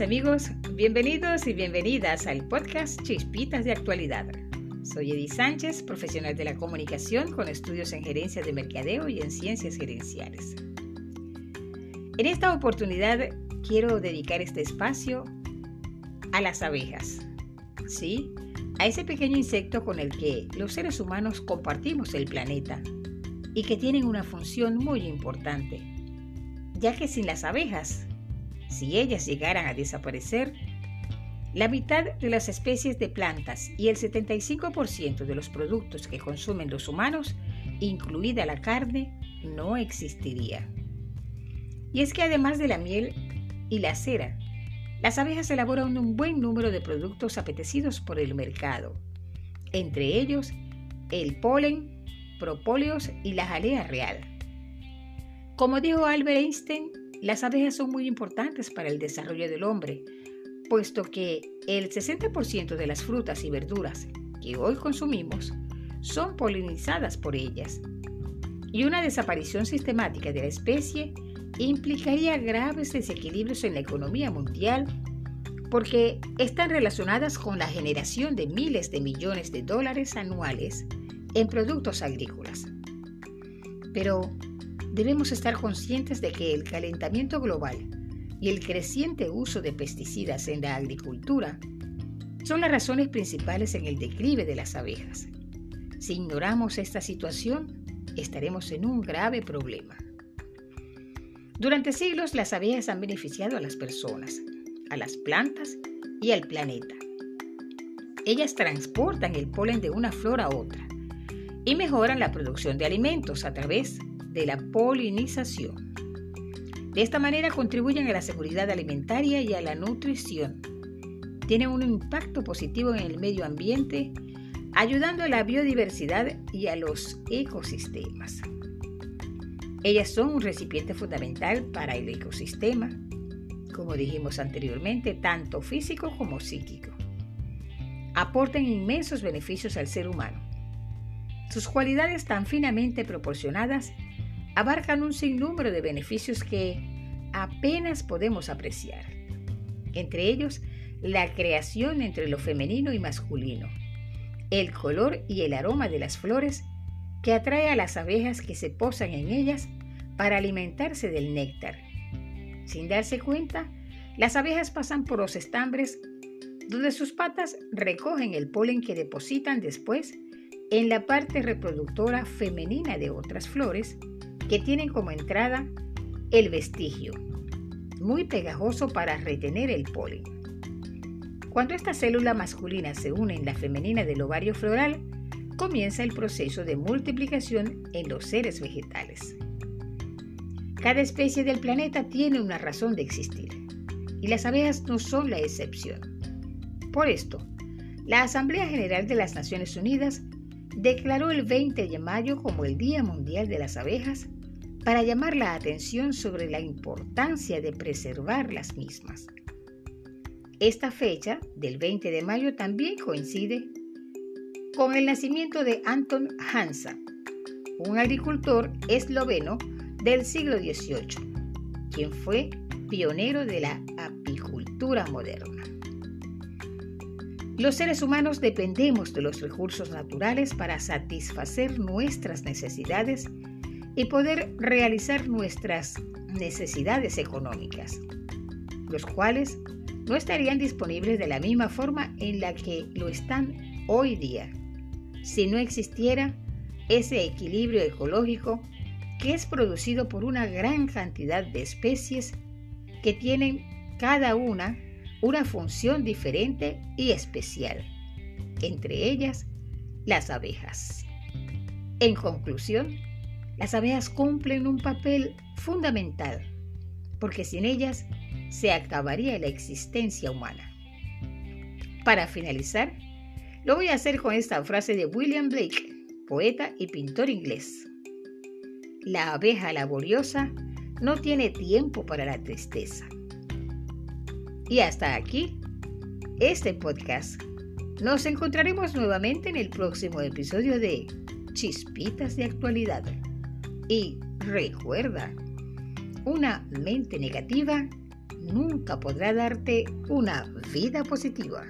amigos, bienvenidos y bienvenidas al podcast Chispitas de Actualidad. Soy Edith Sánchez, profesional de la comunicación con estudios en gerencia de mercadeo y en ciencias gerenciales. En esta oportunidad quiero dedicar este espacio a las abejas, ¿sí? A ese pequeño insecto con el que los seres humanos compartimos el planeta y que tienen una función muy importante, ya que sin las abejas si ellas llegaran a desaparecer, la mitad de las especies de plantas y el 75% de los productos que consumen los humanos, incluida la carne, no existiría. Y es que además de la miel y la cera, las abejas elaboran un buen número de productos apetecidos por el mercado, entre ellos el polen, propóleos y la jalea real. Como dijo Albert Einstein, las abejas son muy importantes para el desarrollo del hombre, puesto que el 60% de las frutas y verduras que hoy consumimos son polinizadas por ellas. Y una desaparición sistemática de la especie implicaría graves desequilibrios en la economía mundial porque están relacionadas con la generación de miles de millones de dólares anuales en productos agrícolas. Pero debemos estar conscientes de que el calentamiento global y el creciente uso de pesticidas en la agricultura son las razones principales en el declive de las abejas. Si ignoramos esta situación, estaremos en un grave problema. Durante siglos las abejas han beneficiado a las personas, a las plantas y al planeta. Ellas transportan el polen de una flor a otra y mejoran la producción de alimentos a través de de la polinización. De esta manera contribuyen a la seguridad alimentaria y a la nutrición. Tienen un impacto positivo en el medio ambiente, ayudando a la biodiversidad y a los ecosistemas. Ellas son un recipiente fundamental para el ecosistema, como dijimos anteriormente, tanto físico como psíquico. Aportan inmensos beneficios al ser humano. Sus cualidades tan finamente proporcionadas abarcan un sinnúmero de beneficios que apenas podemos apreciar. Entre ellos, la creación entre lo femenino y masculino, el color y el aroma de las flores que atrae a las abejas que se posan en ellas para alimentarse del néctar. Sin darse cuenta, las abejas pasan por los estambres donde sus patas recogen el polen que depositan después en la parte reproductora femenina de otras flores que tienen como entrada el vestigio, muy pegajoso para retener el polen. Cuando esta célula masculina se une en la femenina del ovario floral, comienza el proceso de multiplicación en los seres vegetales. Cada especie del planeta tiene una razón de existir, y las abejas no son la excepción. Por esto, la Asamblea General de las Naciones Unidas declaró el 20 de mayo como el Día Mundial de las Abejas para llamar la atención sobre la importancia de preservar las mismas. Esta fecha, del 20 de mayo, también coincide con el nacimiento de Anton Hansa, un agricultor esloveno del siglo XVIII, quien fue pionero de la apicultura moderna. Los seres humanos dependemos de los recursos naturales para satisfacer nuestras necesidades y poder realizar nuestras necesidades económicas, los cuales no estarían disponibles de la misma forma en la que lo están hoy día, si no existiera ese equilibrio ecológico que es producido por una gran cantidad de especies que tienen cada una una función diferente y especial, entre ellas las abejas. En conclusión, las abejas cumplen un papel fundamental, porque sin ellas se acabaría la existencia humana. Para finalizar, lo voy a hacer con esta frase de William Blake, poeta y pintor inglés. La abeja laboriosa no tiene tiempo para la tristeza. Y hasta aquí este podcast. Nos encontraremos nuevamente en el próximo episodio de Chispitas de Actualidad. Y recuerda, una mente negativa nunca podrá darte una vida positiva.